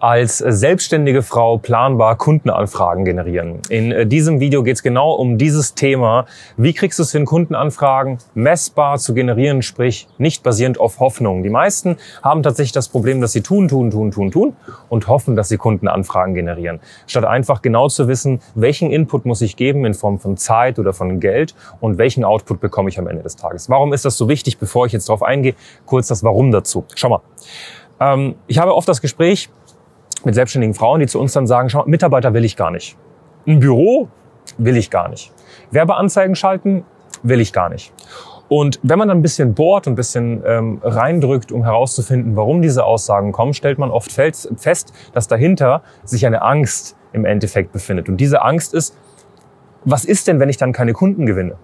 Als selbstständige Frau planbar Kundenanfragen generieren. In äh, diesem Video geht es genau um dieses Thema. Wie kriegst du es hin, Kundenanfragen messbar zu generieren, sprich nicht basierend auf Hoffnung. Die meisten haben tatsächlich das Problem, dass sie tun, tun, tun, tun, tun und hoffen, dass sie Kundenanfragen generieren. Statt einfach genau zu wissen, welchen Input muss ich geben in Form von Zeit oder von Geld und welchen Output bekomme ich am Ende des Tages. Warum ist das so wichtig? Bevor ich jetzt darauf eingehe, kurz das Warum dazu. Schau mal. Ähm, ich habe oft das Gespräch, mit selbstständigen Frauen, die zu uns dann sagen, schau, Mitarbeiter will ich gar nicht. Ein Büro will ich gar nicht. Werbeanzeigen schalten will ich gar nicht. Und wenn man dann ein bisschen bohrt und ein bisschen ähm, reindrückt, um herauszufinden, warum diese Aussagen kommen, stellt man oft fest, dass dahinter sich eine Angst im Endeffekt befindet. Und diese Angst ist, was ist denn, wenn ich dann keine Kunden gewinne?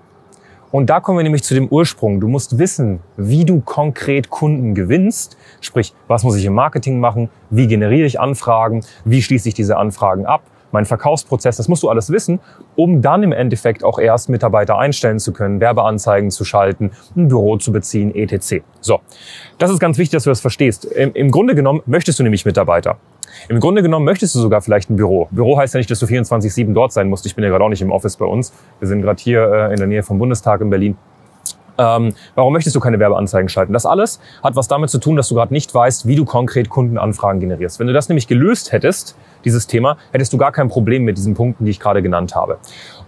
Und da kommen wir nämlich zu dem Ursprung. Du musst wissen, wie du konkret Kunden gewinnst. Sprich, was muss ich im Marketing machen? Wie generiere ich Anfragen? Wie schließe ich diese Anfragen ab? Mein Verkaufsprozess, das musst du alles wissen, um dann im Endeffekt auch erst Mitarbeiter einstellen zu können, Werbeanzeigen zu schalten, ein Büro zu beziehen, etc. So, das ist ganz wichtig, dass du das verstehst. Im, Grunde genommen möchtest du nämlich Mitarbeiter. Im Grunde genommen möchtest du sogar vielleicht ein Büro. Büro heißt ja nicht, dass du 24-7 dort sein musst. Ich bin ja gerade auch nicht im Office bei uns. Wir sind gerade hier äh, in der Nähe vom Bundestag in Berlin. Ähm, warum möchtest du keine Werbeanzeigen schalten? Das alles hat was damit zu tun, dass du gerade nicht weißt, wie du konkret Kundenanfragen generierst. Wenn du das nämlich gelöst hättest, dieses Thema, hättest du gar kein Problem mit diesen Punkten, die ich gerade genannt habe.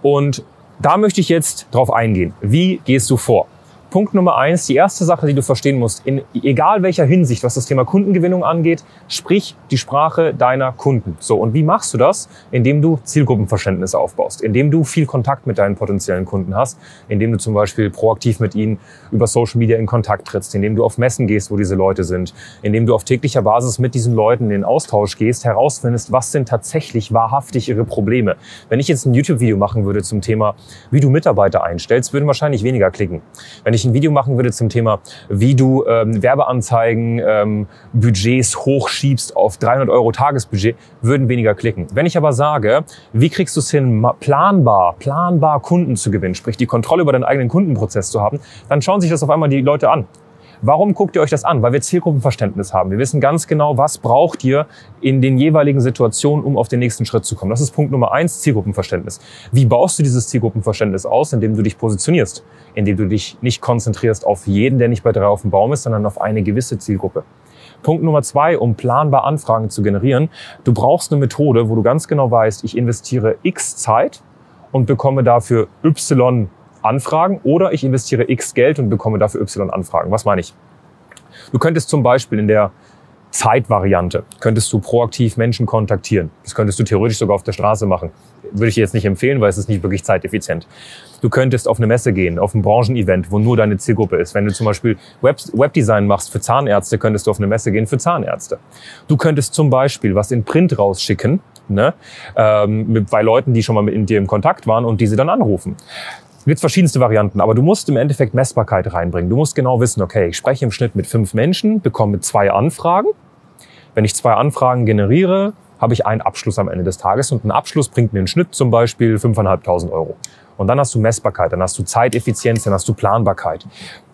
Und da möchte ich jetzt drauf eingehen. Wie gehst du vor? Punkt Nummer eins, die erste Sache, die du verstehen musst, in egal welcher Hinsicht, was das Thema Kundengewinnung angeht, sprich die Sprache deiner Kunden. So, und wie machst du das? Indem du Zielgruppenverständnis aufbaust, indem du viel Kontakt mit deinen potenziellen Kunden hast, indem du zum Beispiel proaktiv mit ihnen über Social Media in Kontakt trittst, indem du auf Messen gehst, wo diese Leute sind, indem du auf täglicher Basis mit diesen Leuten in den Austausch gehst, herausfindest, was sind tatsächlich wahrhaftig ihre Probleme. Wenn ich jetzt ein YouTube-Video machen würde zum Thema, wie du Mitarbeiter einstellst, würden wahrscheinlich weniger klicken. Wenn ich ein Video machen würde zum Thema, wie du ähm, Werbeanzeigen, ähm, Budgets hochschiebst auf 300 Euro Tagesbudget, würden weniger klicken. Wenn ich aber sage, wie kriegst du es hin, planbar, planbar Kunden zu gewinnen, sprich die Kontrolle über deinen eigenen Kundenprozess zu haben, dann schauen sich das auf einmal die Leute an. Warum guckt ihr euch das an? Weil wir Zielgruppenverständnis haben. Wir wissen ganz genau, was braucht ihr in den jeweiligen Situationen, um auf den nächsten Schritt zu kommen. Das ist Punkt Nummer eins, Zielgruppenverständnis. Wie baust du dieses Zielgruppenverständnis aus? Indem du dich positionierst, indem du dich nicht konzentrierst auf jeden, der nicht bei drei auf dem Baum ist, sondern auf eine gewisse Zielgruppe. Punkt Nummer zwei, um planbar Anfragen zu generieren. Du brauchst eine Methode, wo du ganz genau weißt, ich investiere X Zeit und bekomme dafür Y Anfragen oder ich investiere X Geld und bekomme dafür Y Anfragen. Was meine ich? Du könntest zum Beispiel in der Zeitvariante könntest du proaktiv Menschen kontaktieren. Das könntest du theoretisch sogar auf der Straße machen. Würde ich jetzt nicht empfehlen, weil es ist nicht wirklich zeiteffizient. Du könntest auf eine Messe gehen, auf ein Branchenevent, wo nur deine Zielgruppe ist. Wenn du zum Beispiel Web Webdesign machst für Zahnärzte, könntest du auf eine Messe gehen für Zahnärzte. Du könntest zum Beispiel was in Print rausschicken, ne, ähm, bei Leuten, die schon mal mit dir im Kontakt waren und diese dann anrufen gibt verschiedenste Varianten, aber du musst im Endeffekt Messbarkeit reinbringen. Du musst genau wissen, okay, ich spreche im Schnitt mit fünf Menschen, bekomme zwei Anfragen. Wenn ich zwei Anfragen generiere, habe ich einen Abschluss am Ende des Tages und ein Abschluss bringt mir einen Schnitt zum Beispiel 5.500 Euro. Und dann hast du Messbarkeit, dann hast du Zeiteffizienz, dann hast du Planbarkeit.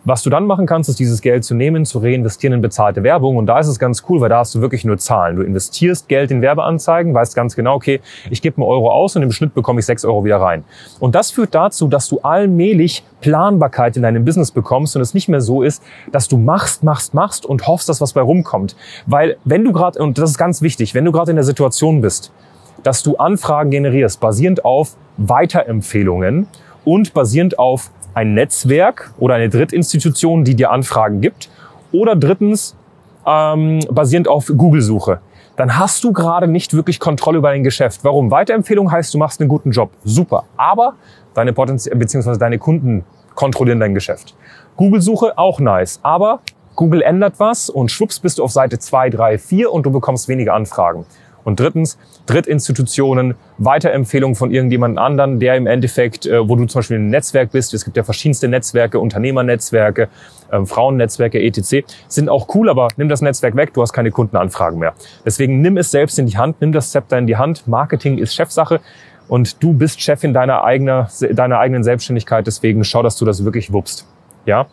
Was du dann machen kannst, ist dieses Geld zu nehmen, zu reinvestieren in bezahlte Werbung. Und da ist es ganz cool, weil da hast du wirklich nur Zahlen. Du investierst Geld in Werbeanzeigen, weißt ganz genau, okay, ich gebe einen Euro aus und im Schnitt bekomme ich sechs Euro wieder rein. Und das führt dazu, dass du allmählich Planbarkeit in deinem Business bekommst und es nicht mehr so ist, dass du machst, machst, machst und hoffst, dass was bei rumkommt. Weil wenn du gerade, und das ist ganz wichtig, wenn du gerade in der Situation bist, dass du Anfragen generierst, basierend auf Weiterempfehlungen und basierend auf ein Netzwerk oder eine Drittinstitution, die dir Anfragen gibt. Oder drittens, ähm, basierend auf Google-Suche. Dann hast du gerade nicht wirklich Kontrolle über dein Geschäft. Warum? Weiterempfehlung heißt, du machst einen guten Job. Super. Aber deine Potenz beziehungsweise deine Kunden kontrollieren dein Geschäft. Google-Suche auch nice. Aber Google ändert was und schwupps bist du auf Seite 2, 3, 4 und du bekommst weniger Anfragen. Und drittens, Drittinstitutionen, Weiterempfehlungen von irgendjemand anderen, der im Endeffekt, äh, wo du zum Beispiel ein Netzwerk bist, es gibt ja verschiedenste Netzwerke, Unternehmernetzwerke, äh, Frauennetzwerke, etc., sind auch cool, aber nimm das Netzwerk weg, du hast keine Kundenanfragen mehr. Deswegen nimm es selbst in die Hand, nimm das Zepter in die Hand. Marketing ist Chefsache und du bist Chefin deiner, eigener, deiner eigenen Selbstständigkeit, deswegen schau, dass du das wirklich wuppst. Ja?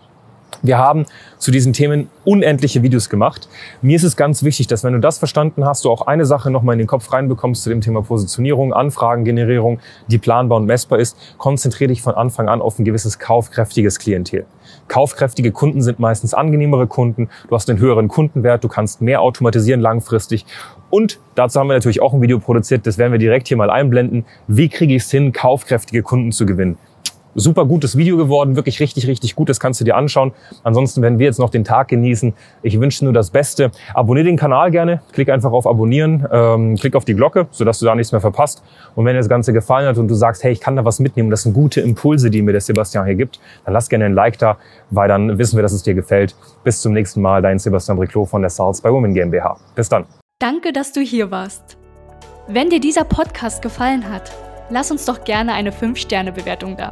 Wir haben zu diesen Themen unendliche Videos gemacht. Mir ist es ganz wichtig, dass wenn du das verstanden hast, du auch eine Sache nochmal in den Kopf reinbekommst zu dem Thema Positionierung, Anfragengenerierung, die planbar und messbar ist. Konzentriere dich von Anfang an auf ein gewisses kaufkräftiges Klientel. Kaufkräftige Kunden sind meistens angenehmere Kunden. Du hast einen höheren Kundenwert, du kannst mehr automatisieren langfristig. Und dazu haben wir natürlich auch ein Video produziert, das werden wir direkt hier mal einblenden. Wie kriege ich es hin, kaufkräftige Kunden zu gewinnen? Super gutes Video geworden, wirklich richtig, richtig gut. Das kannst du dir anschauen. Ansonsten werden wir jetzt noch den Tag genießen. Ich wünsche nur das Beste. Abonnier den Kanal gerne. Klick einfach auf Abonnieren. Ähm, klick auf die Glocke, sodass du da nichts mehr verpasst. Und wenn dir das Ganze gefallen hat und du sagst, hey, ich kann da was mitnehmen, das sind gute Impulse, die mir der Sebastian hier gibt, dann lass gerne ein Like da, weil dann wissen wir, dass es dir gefällt. Bis zum nächsten Mal. Dein Sebastian Briclot von der Salz bei Women GmbH. Bis dann. Danke, dass du hier warst. Wenn dir dieser Podcast gefallen hat, lass uns doch gerne eine 5-Sterne-Bewertung da.